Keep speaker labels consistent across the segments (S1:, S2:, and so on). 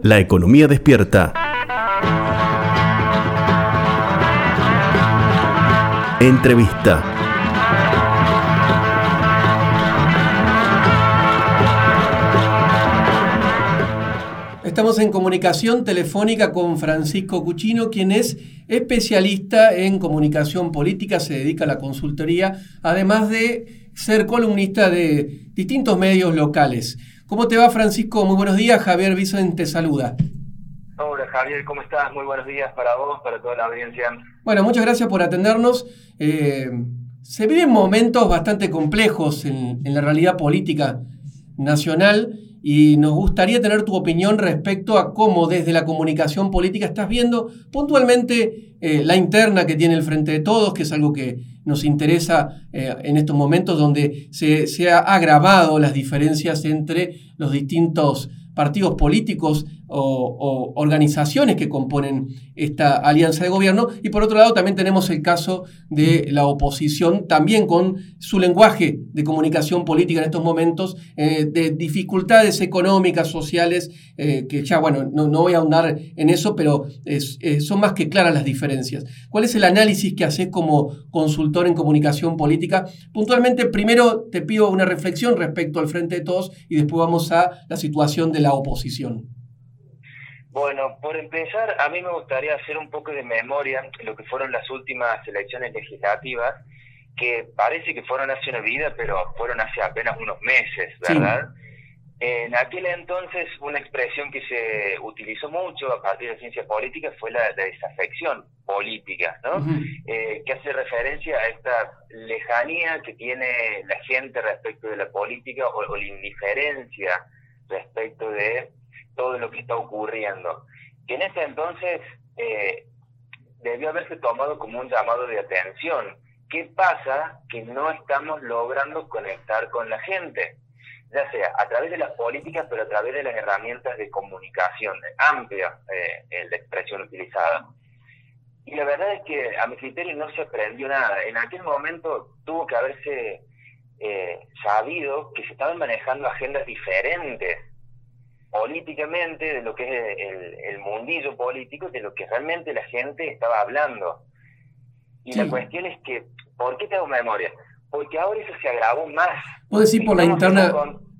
S1: La economía despierta. Entrevista.
S2: Estamos en comunicación telefónica con Francisco Cuchino, quien es especialista en comunicación política, se dedica a la consultoría, además de ser columnista de distintos medios locales. ¿Cómo te va, Francisco? Muy buenos días. Javier Vicente te saluda.
S3: Hola, Javier, ¿cómo estás? Muy buenos días para vos, para toda la audiencia.
S2: Bueno, muchas gracias por atendernos. Eh, se viven momentos bastante complejos en, en la realidad política nacional y nos gustaría tener tu opinión respecto a cómo desde la comunicación política estás viendo puntualmente eh, la interna que tiene el Frente de Todos, que es algo que nos interesa eh, en estos momentos donde se, se ha agravado las diferencias entre los distintos partidos políticos o, organizaciones que componen esta alianza de gobierno. Y por otro lado también tenemos el caso de la oposición, también con su lenguaje de comunicación política en estos momentos, eh, de dificultades económicas, sociales, eh, que ya, bueno, no, voy a ahondar en eso, pero eh, son más que claras las diferencias. ¿Cuál es el análisis que haces como consultor en comunicación política? Puntualmente, primero te pido una reflexión respecto al Frente de Todos y después vamos a la situación de la oposición?
S3: Bueno, por empezar, a mí me gustaría hacer un poco de memoria en lo que fueron las últimas elecciones legislativas, que parece que fueron hace una vida, pero fueron hace apenas unos meses, ¿verdad? En aquel entonces, una expresión que se utilizó mucho a partir de ciencia política fue la, desafección política, ¿no? Eh, que hace referencia a esta lejanía que tiene la gente respecto de la política o la indiferencia respecto de todo lo que está ocurriendo. Que en ese entonces eh, debió haberse tomado como un llamado de atención. ¿Qué pasa que no estamos logrando conectar con la gente? Ya sea a través de las políticas, pero a través de las herramientas de comunicación, amplia eh, la expresión utilizada. Y la verdad es que a mi criterio no se aprendió nada. En aquel momento tuvo que haberse eh, sabido que se estaban manejando agendas diferentes políticamente de lo que es el, mundillo político, de lo que realmente la gente estaba hablando. Y la cuestión es que, ¿por qué tengo memoria? Porque ahora eso se agravó más.
S2: Vos decís por la interna,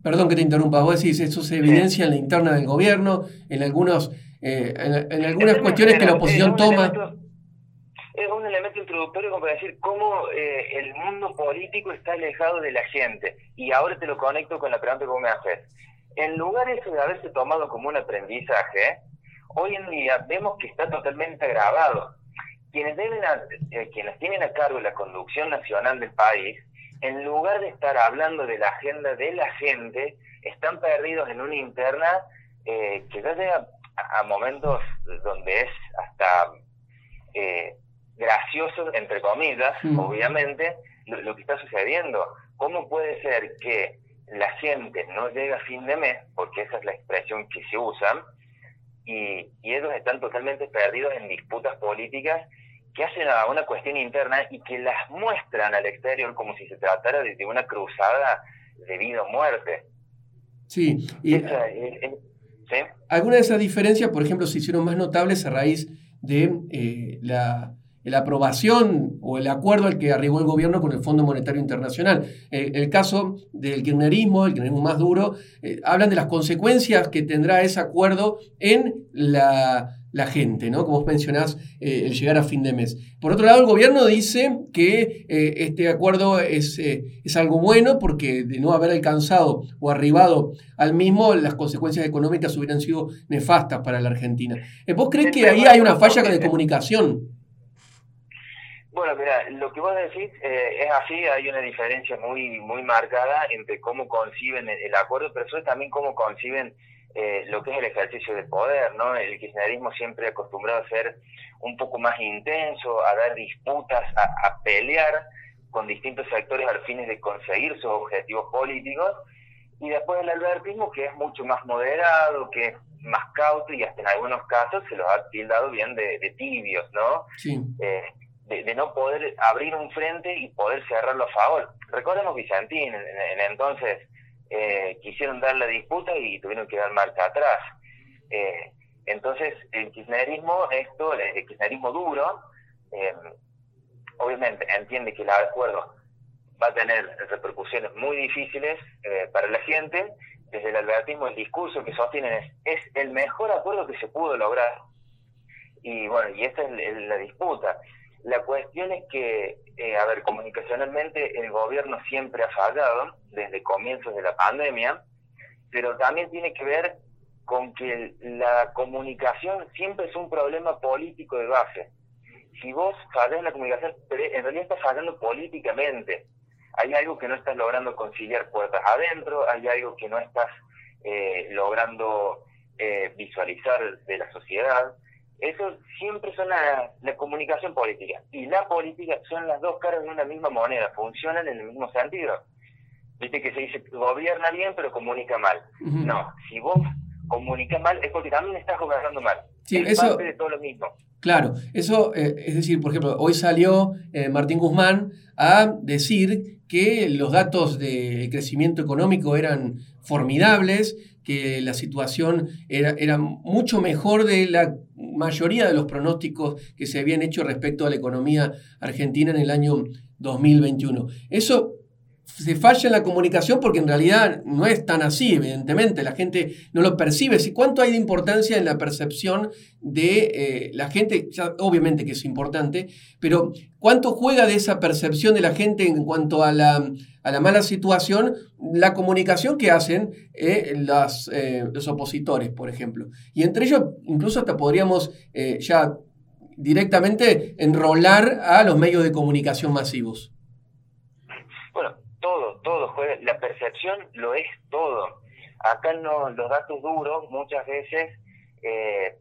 S2: perdón que te interrumpa, vos decís, eso se evidencia en la interna del gobierno, en algunos eh, en, algunas cuestiones que la oposición toma
S3: es un elemento introductorio como para decir cómo eh, el mundo político está alejado de la gente. Y ahora te lo conecto con la pregunta que vos me haces. En lugar de eso de haberse tomado como un aprendizaje, hoy en día vemos que está totalmente agravado. Quienes, deben eh, quienes tienen a cargo la conducción nacional del país, en lugar de estar hablando de la agenda de la gente, están perdidos en una interna eh, que ya llega a, momentos donde es hasta eh, gracioso, entre comillas, obviamente, lo, que está sucediendo. ¿Cómo puede ser que la gente no llega a fin de mes, porque esa es la expresión que se usa, y, ellos están totalmente perdidos en disputas políticas que hacen a una cuestión interna y que las muestran al exterior como si se tratara de, una cruzada de vida o muerte.
S2: Sí, y algunas de esas diferencias, por ejemplo, se hicieron más notables a raíz de eh, la la aprobación o el acuerdo al que arribó el gobierno con el Fondo Monetario Internacional. Eh, el caso del kirchnerismo, el kirchnerismo más duro, eh, hablan de las consecuencias que tendrá ese acuerdo en la, gente, ¿no? Como vos mencionás, eh, el llegar a fin de mes. Por otro lado, el gobierno dice que este acuerdo es, es algo bueno porque de no haber alcanzado o arribado al mismo, las consecuencias económicas hubieran sido nefastas para la Argentina. ¿Vos crees que ahí hay una falla de comunicación?
S3: Bueno, mira, lo que vos decís eh, es así, hay una diferencia muy muy marcada entre cómo conciben el, acuerdo, pero eso también cómo conciben eh, lo que es el ejercicio del poder, ¿no? El kirchnerismo siempre acostumbrado a ser un poco más intenso, a dar disputas, a, pelear con distintos sectores al fines de conseguir sus objetivos políticos, y después el albertismo que es mucho más moderado, que es más cauto y hasta en algunos casos se los ha tildado bien de, tibios, ¿no? Sí. Eh, de, no poder abrir un frente y poder cerrarlo a favor. Recordemos Vicentín, en, entonces eh, quisieron dar la disputa y tuvieron que dar marcha atrás. Eh, entonces, el kirchnerismo, esto, el kirchnerismo duro, eh, obviamente entiende que el acuerdo va a tener repercusiones muy difíciles eh, para la gente. Desde el albertismo, el discurso que sostienen es, es el mejor acuerdo que se pudo lograr. Y bueno, y esta es la disputa. La cuestión es que, eh, a ver, comunicacionalmente el gobierno siempre ha fallado desde comienzos de la pandemia, pero también tiene que ver con que la comunicación siempre es un problema político de base. Si vos fallas en la comunicación, en realidad estás fallando políticamente. Hay algo que no estás logrando conciliar puertas adentro, hay algo que no estás eh, logrando eh, visualizar de la sociedad. Eso siempre son la, comunicación política. Y la política son las dos caras de una misma moneda, funcionan en el mismo sentido. Viste que se dice gobierna bien pero comunica mal. No, si vos comunica mal es porque también estás gobernando mal.
S2: Sí, es eso, parte de todo lo mismo. Claro, eso, eh, es decir, por ejemplo, hoy salió eh, Martín Guzmán a decir que los datos de crecimiento económico eran formidables, que la situación era, era mucho mejor de la mayoría de los pronósticos que se habían hecho respecto a la economía argentina en el año 2021. Eso se falla en la comunicación porque en realidad no es tan así, evidentemente, la gente no lo percibe. ¿Sí? ¿Cuánto hay de importancia en la percepción de eh, la gente? obviamente que es importante, pero ¿cuánto juega de esa percepción de la gente en cuanto a la, a la mala situación la comunicación que hacen eh, eh, los opositores, por ejemplo? Y entre ellos, incluso hasta podríamos ya directamente enrolar a los medios de comunicación masivos
S3: todo juega, la percepción lo es todo. Acá no, los datos duros muchas veces eh,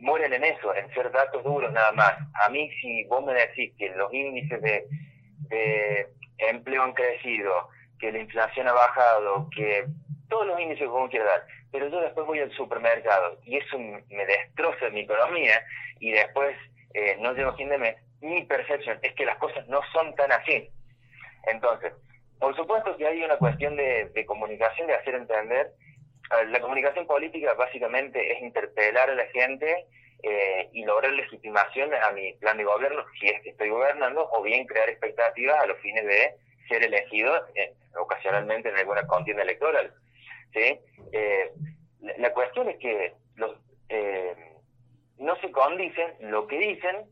S3: mueren en eso, en ser datos duros nada más. A mí si vos me decís que los índices de, empleo han crecido, que la inflación ha bajado, que todos los índices que vos quieras dar, pero yo después voy al supermercado y eso me destroza mi economía y después eh, no llego a fin de mes, mi percepción es que las cosas no son tan así. Entonces, por supuesto que hay una cuestión de, comunicación, de hacer entender. La comunicación política básicamente es interpelar a la gente eh, y lograr legitimación a mi plan de gobierno, si es que estoy gobernando, o bien crear expectativas a los fines de ser elegido eh, ocasionalmente en alguna contienda electoral. ¿sí? Eh, la, cuestión es que los, no se condicen lo que dicen,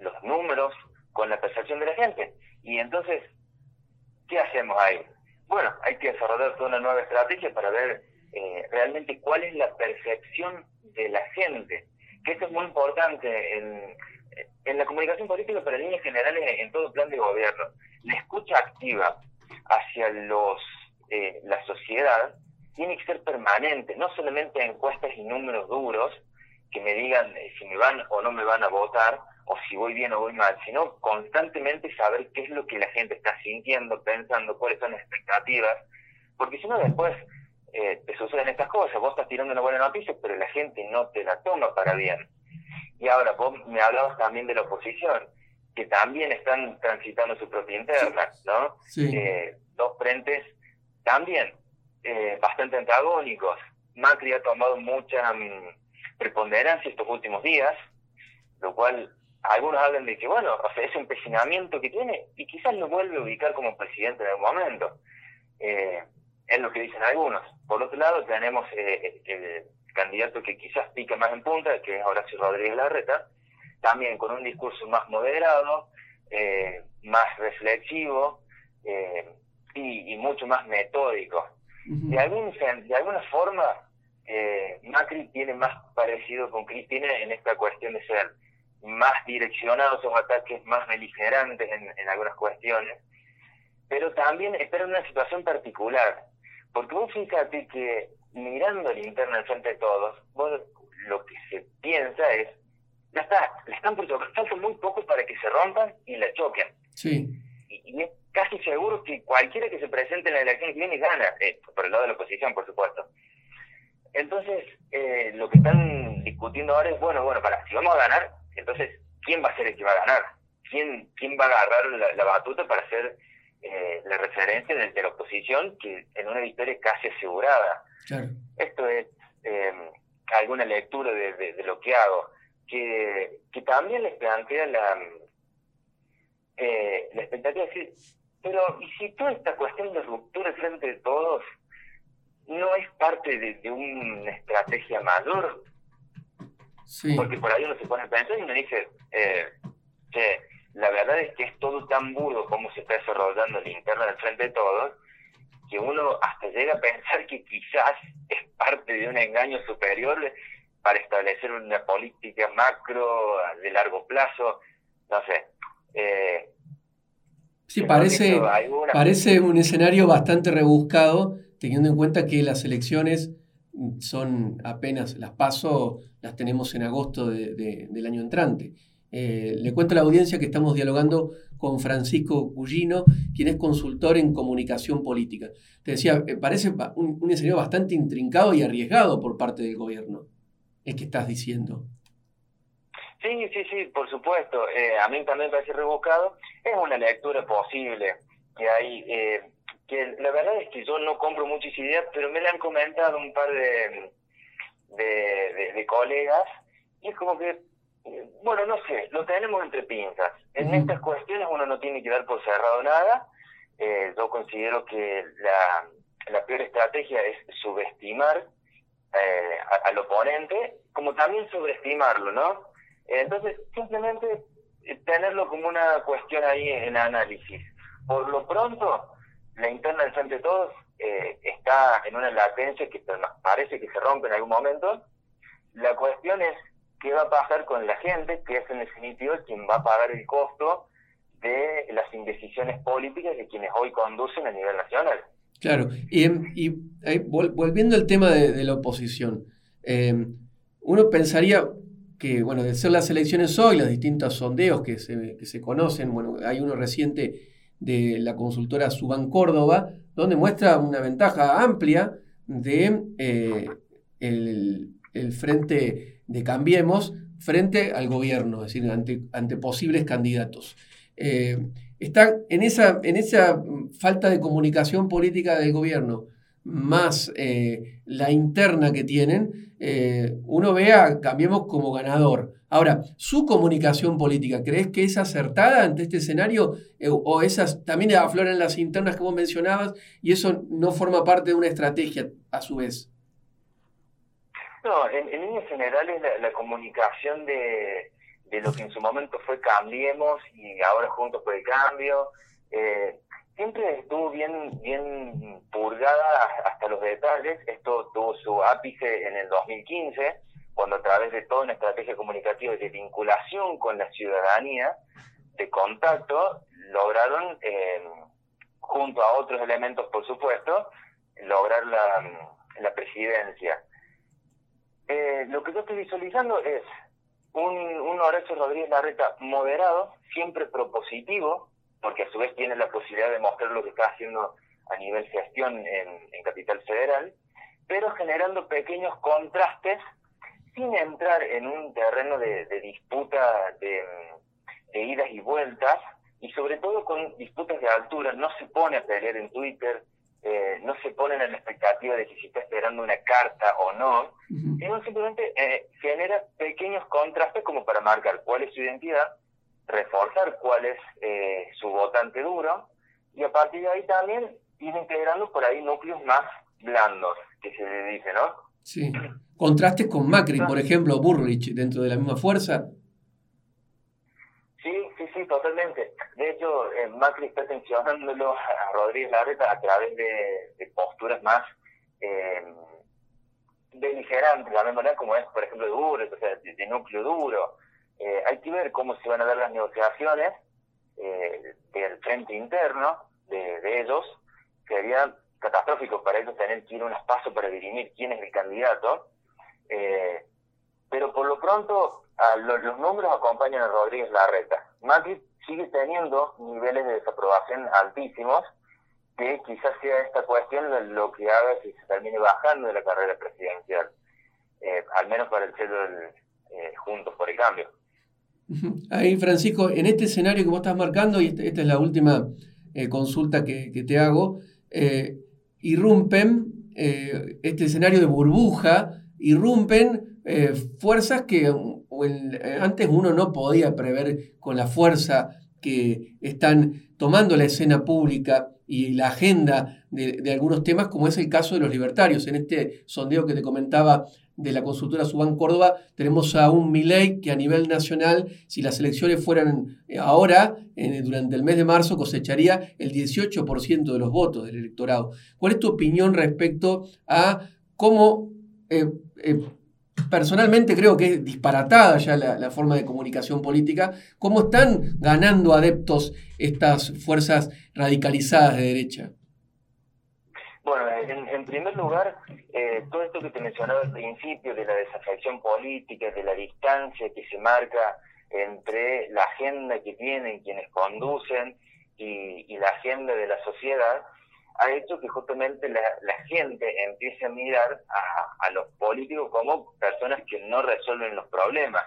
S3: los números, con la percepción de la gente. Y entonces ¿Qué hacemos ahí? Bueno, hay que desarrollar toda una nueva estrategia para ver eh, realmente cuál es la percepción de la gente, que esto es muy importante en, en la comunicación política, pero en líneas generales en todo plan de gobierno. La escucha activa hacia los eh, la sociedad tiene que ser permanente, no solamente encuestas y números duros que me digan eh, si me van o no me van a votar, o si voy bien o voy mal, sino constantemente saber qué es lo que la gente está sintiendo, pensando, cuáles son las expectativas, porque si no después eh, te suceden estas cosas, vos estás tirando una buena noticia, pero la gente no te la toma para bien. Y ahora vos me hablabas también de la oposición, que también están transitando su propia interna, ¿no? Eh, dos frentes también eh, bastante antagónicos. Macri ha tomado mucha mm, preponderancia estos últimos días, lo cual algunos hablan de que, bueno, o sea, ese empecinamiento que tiene y quizás lo vuelve a ubicar como presidente en algún momento. Eh, es lo que dicen algunos. Por otro lado, tenemos eh, el candidato que quizás pica más en punta, que es Horacio Rodríguez Larreta, también con un discurso más moderado, eh, más reflexivo eh, y, mucho más metódico. de, algún, de alguna forma, Macri tiene más parecido con Cristina en esta cuestión de ser más direccionados o ataques más beligerantes en, algunas cuestiones, pero también esperan una situación particular, porque vos fíjate que mirando el interno frente de todos, vos lo que se piensa es, ya está, le están por tocar, muy poco para que se rompan y la choquen.
S2: Sí.
S3: Y, es casi seguro que cualquiera que se presente en la elección que viene gana, eh, por el lado de la oposición, por supuesto. Entonces, eh, lo que están discutiendo ahora es, bueno, bueno, para, si vamos a ganar, entonces, ¿quién va a ser el que va a ganar? ¿Quién, quién va a agarrar la, batuta para ser eh, la referencia de, la oposición que en una victoria casi asegurada? Esto es, em, alguna lectura de, lo que hago, que, que también les plantea la, eh, la expectativa de decir, pero ¿y si toda esta cuestión de ruptura frente de todos no es parte de, una estrategia mayor? Porque por ahí uno se pone a pensar y uno dice, eh, que la verdad es que es todo tan burdo como se está desarrollando la interna del frente de todos, que uno hasta llega a pensar que quizás es parte de un engaño superior para establecer una política macro de largo plazo, no sé. Eh,
S2: sí, parece, parece un escenario bastante rebuscado, teniendo en cuenta que las elecciones son apenas, las paso, las tenemos en agosto del año entrante. Eh, le cuento a la audiencia que estamos dialogando con Francisco Cullino, quien es consultor en comunicación política. Te decía, eh, parece un, escenario bastante intrincado y arriesgado por parte del gobierno, es que estás diciendo.
S3: Sí, sí, sí, por supuesto. Eh, a mí también me parece rebuscado. Es una lectura posible que hay, que la verdad es que yo no compro muchas ideas, pero me la han comentado un par de, de colegas y es como que bueno, no sé, lo tenemos entre pinzas. En estas cuestiones uno no tiene que dar por cerrado nada. Eh, yo considero que la, la peor estrategia es subestimar eh, al oponente, como también sobreestimarlo, ¿no? entonces, simplemente eh, tenerlo como una cuestión ahí en análisis. Por lo pronto, la interna del Frente de Todos está en una latencia que parece que se rompe en algún momento. La cuestión es qué va a pasar con la gente, que es en definitiva quien va a pagar el costo de las indecisiones políticas de quienes hoy conducen a nivel nacional.
S2: Claro, y, volviendo al tema de, la oposición, em, uno pensaría que, bueno, de ser las elecciones hoy, los distintos sondeos que se, que se conocen, bueno, hay uno reciente de la consultora Suban Córdoba, donde muestra una ventaja amplia de eh, el, el frente de Cambiemos frente al gobierno, es decir, ante, ante posibles candidatos. Eh, está en esa, en esa falta de comunicación política del gobierno, más eh, la interna que tienen, eh, uno ve a Cambiemos como ganador. Ahora, su comunicación política, ¿crees que es acertada ante este escenario? ¿O esas también afloran las internas que vos mencionabas y eso no forma parte de una estrategia a su vez?
S3: No, en, líneas generales la, comunicación de, lo que en su momento fue Cambiemos y ahora juntos por el cambio, eh, siempre estuvo bien, bien purgada hasta los detalles. Esto tuvo su ápice en el 2015, cuando a través de toda una estrategia comunicativa de vinculación con la ciudadanía, de contacto, lograron, eh, junto a otros elementos, por supuesto, lograr la, la presidencia. Eh, lo que yo estoy visualizando es un, un Horacio Rodríguez Larreta moderado, siempre propositivo, porque a su vez tiene la posibilidad de mostrar lo que está haciendo a nivel gestión en, Capital Federal, pero generando pequeños contrastes sin entrar en un terreno de, disputa de, de, idas y vueltas, y sobre todo con disputas de altura. No se pone a pelear en Twitter, eh, no se ponen en la expectativa de que si está esperando una carta o no, sino simplemente eh, genera pequeños contrastes como para marcar cuál es su identidad, reforzar cuál es eh, su votante duro, y a partir de ahí también ir integrando por ahí núcleos más blandos, que se le dice, ¿no?
S2: Sí. Contrastes con Macri, por ejemplo, Burrich, dentro de la misma fuerza.
S3: Sí, sí, sí, totalmente. De hecho, eh, Macri está tensionándolo a Rodríguez Larreta a través de, posturas más eh, beligerantes, de la manera como es, por ejemplo, de duro, o sea, de, núcleo duro. Eh, hay que ver cómo se van a dar las negociaciones eh, del frente interno de, ellos. Sería catastrófico para ellos tener que ir unos pasos para dirimir quién es el candidato. pero por lo pronto, los números acompañan a Rodríguez Larreta. Macri sigue teniendo niveles de desaprobación altísimos, que quizás sea esta cuestión lo que haga que se termine bajando de la carrera presidencial, eh, al menos para el centro del eh, Juntos por el Cambio.
S2: Ahí, Francisco, en este escenario que vos estás marcando, y esta es la última eh, consulta que, te hago, irrumpen este escenario de burbuja irrumpen eh, fuerzas que eh, antes uno no podía prever con la fuerza que están tomando la escena pública y la agenda de, algunos temas, como es el caso de los libertarios. En este sondeo que te comentaba de la consultora Subán Córdoba, tenemos a un Milei que a nivel nacional, si las elecciones fueran eh, ahora, durante el mes de marzo, cosecharía el 18% de los votos del electorado. ¿Cuál es tu opinión respecto a cómo eh, eh, personalmente creo que es disparatada ya la, forma de comunicación política, cómo están ganando adeptos estas fuerzas radicalizadas de derecha.
S3: Bueno, en, primer lugar, eh, todo esto que te mencionaba al principio de la desafección política, de la distancia que se marca entre la agenda que tienen quienes conducen y la agenda de la sociedad, ha hecho que justamente la, gente empiece a mirar a, los políticos como personas que no resuelven los problemas,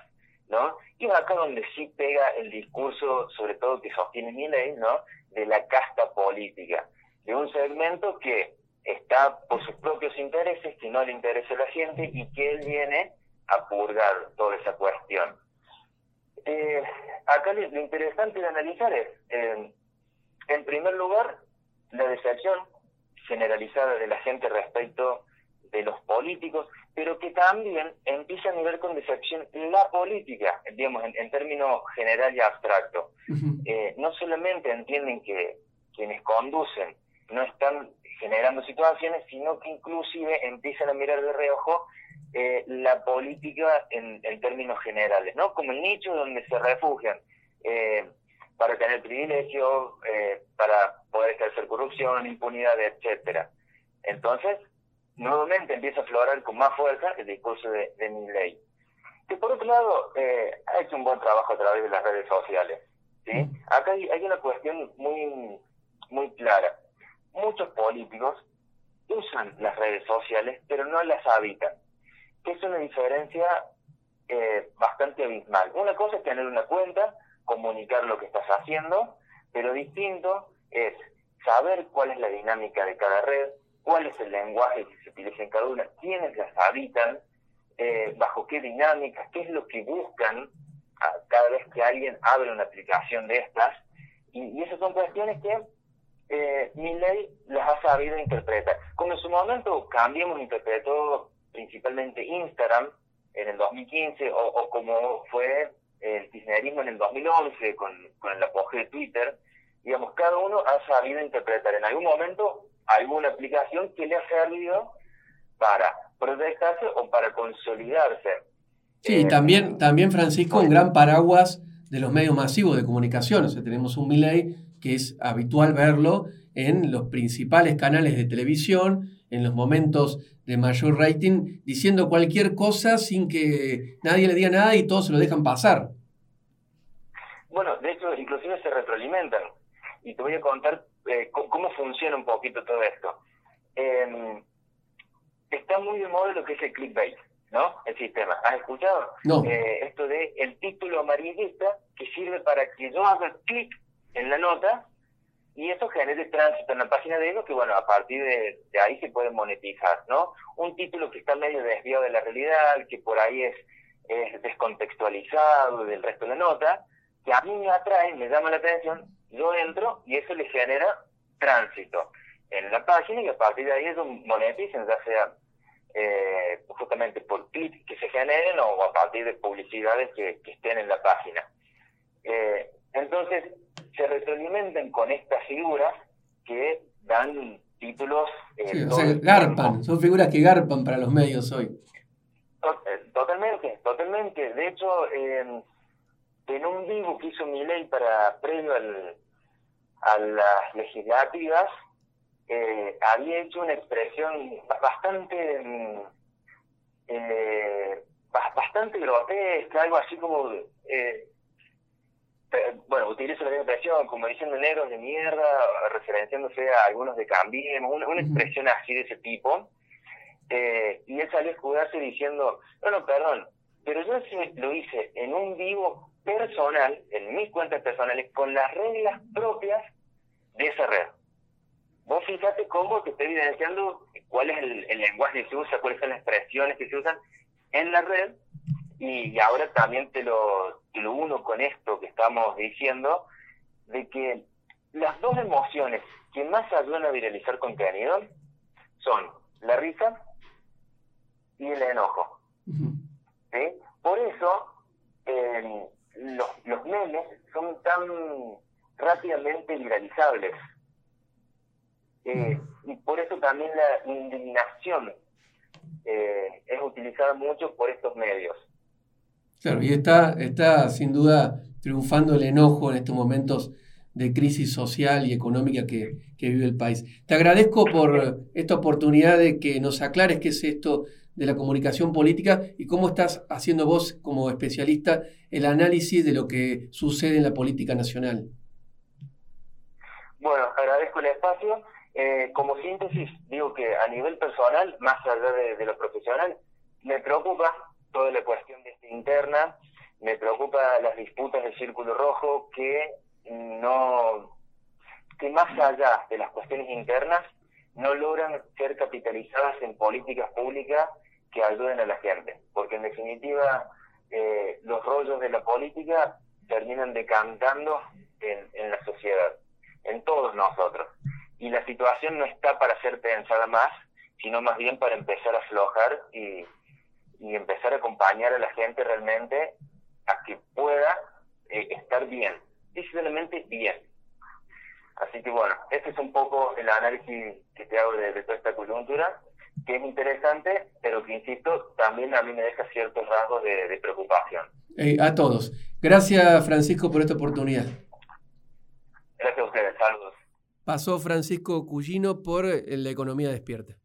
S3: ¿no? Y es acá donde sí pega el discurso, sobre todo que sostiene mi ley, ¿no? De la casta política, de un segmento que está por sus propios intereses, que no le interesa a la gente y que él viene a purgar toda esa cuestión. Eh, acá lo, interesante de analizar es, eh, en primer lugar, la decepción generalizada de la gente respecto de los políticos, pero que también empiezan a ver con decepción la política, digamos, en, términos general y abstracto. Eh, no solamente entienden que quienes conducen no están generando situaciones, sino que inclusive empiezan a mirar de reojo eh, la política en, términos generales, ¿no? Como el nicho donde se refugian. Eh, para tener privilegios, eh, para poder ejercer corrupción, impunidad, etcétera. Entonces, nuevamente empieza a aflorar con más fuerza el discurso de, mi ley. Que por otro lado, eh, ha hecho un buen trabajo a través de las redes sociales. ¿sí? Acá hay, hay, una cuestión muy, muy clara. Muchos políticos usan las redes sociales, pero no las habitan. Que es una diferencia eh, bastante abismal. Una cosa es tener una cuenta, comunicar lo que estás haciendo, pero distinto es saber cuál es la dinámica de cada red, cuál es el lenguaje que se utiliza en cada una, quiénes las habitan, eh, bajo qué dinámicas, qué es lo que buscan cada vez que alguien abre una aplicación de estas. Y, esas son cuestiones que eh, mi ley las ha sabido interpretar. Como en su momento Cambiemos interpretó principalmente Instagram en el 2015, o, o como fue el kirchnerismo en el 2011 con, con el apogeo de Twitter, digamos, cada uno ha sabido interpretar en algún momento alguna aplicación que le ha servido para protegerse o para consolidarse.
S2: Sí,
S3: eh,
S2: también, también Francisco, un gran paraguas de los medios masivos de comunicación. O sea, tenemos un Miley que es habitual verlo en los principales canales de televisión, en los momentos de mayor rating, diciendo cualquier cosa sin que nadie le diga nada y todos se lo dejan pasar.
S3: Bueno, de hecho, inclusive se retroalimentan. Y te voy a contar eh, cómo funciona un poquito todo esto. Em, está muy de moda lo que es el clickbait, ¿no? El sistema. ¿Has escuchado?
S2: No.
S3: Eh, esto de el título amarillista que sirve para que yo haga clic en la nota y eso genere tránsito en la página de ellos que, bueno, a partir de, ahí se puede monetizar, ¿no? Un título que está medio desviado de la realidad, que por ahí es, es descontextualizado del resto de la nota, que a mí me atrae, me llama la atención, yo entro y eso le genera tránsito en la página y a partir de ahí ellos monetizan, ya sea eh, justamente por clics que se generen o a partir de publicidades que, estén en la página. Eh, entonces, se retroalimentan con estas figuras que dan títulos...
S2: Eh, o sea, garpan, son figuras que garpan para los medios hoy.
S3: Totalmente, totalmente. De hecho, en un vivo que hizo mi ley para previo al, a las legislativas, eh, había hecho una expresión bastante mm, eh, bastante grotesca, algo así como eh, bueno, utilizo la misma expresión, como diciendo negros de mierda, referenciándose a algunos de Cambiemos, una, una expresión así de ese tipo. Eh, y él salió a escudarse diciendo, bueno, perdón, pero yo lo hice en un vivo personal, en mis cuentas personales, con las reglas propias de esa red. vos fíjate cómo te está evidenciando cuál es el, lenguaje que se usa, cuáles son las expresiones que se usan en la red, y, ahora también te lo, lo uno con esto que estamos diciendo, de que las dos emociones que más ayudan a viralizar contenido son la risa y el enojo. Por eso eh, los, los memes son tan rápidamente viralizables. Eh, y por eso también la indignación eh, es utilizada mucho por estos medios.
S2: Claro, y está, está sin duda triunfando el enojo en estos momentos de crisis social y económica que, vive el país. Te agradezco por esta oportunidad de que nos aclares qué es esto de la comunicación política y cómo estás haciendo vos como especialista el análisis de lo que sucede en la política nacional.
S3: Bueno, agradezco el espacio. Eh, como síntesis, digo que a nivel personal, más allá de, lo profesional, me preocupa toda la cuestión de interna, me preocupa las disputas del Círculo Rojo que no que más allá de las cuestiones internas no logran ser capitalizadas en políticas públicas que ayuden a la gente, porque en definitiva eh, los rollos de la política terminan decantando en, en la sociedad, en todos nosotros. Y la situación no está para ser pensada más, sino más bien para empezar a aflojar y, y empezar a acompañar a la gente realmente a que pueda eh, estar bien, decididamente bien. Así que bueno, este es un poco el análisis que te hago de, toda esta coyuntura, que es interesante, pero que insisto, también a mí me deja ciertos rasgos de, preocupación.
S2: a todos. Gracias Francisco por esta oportunidad.
S3: Gracias a ustedes, saludos.
S2: Pasó Francisco Cugino por La Economía Despierta.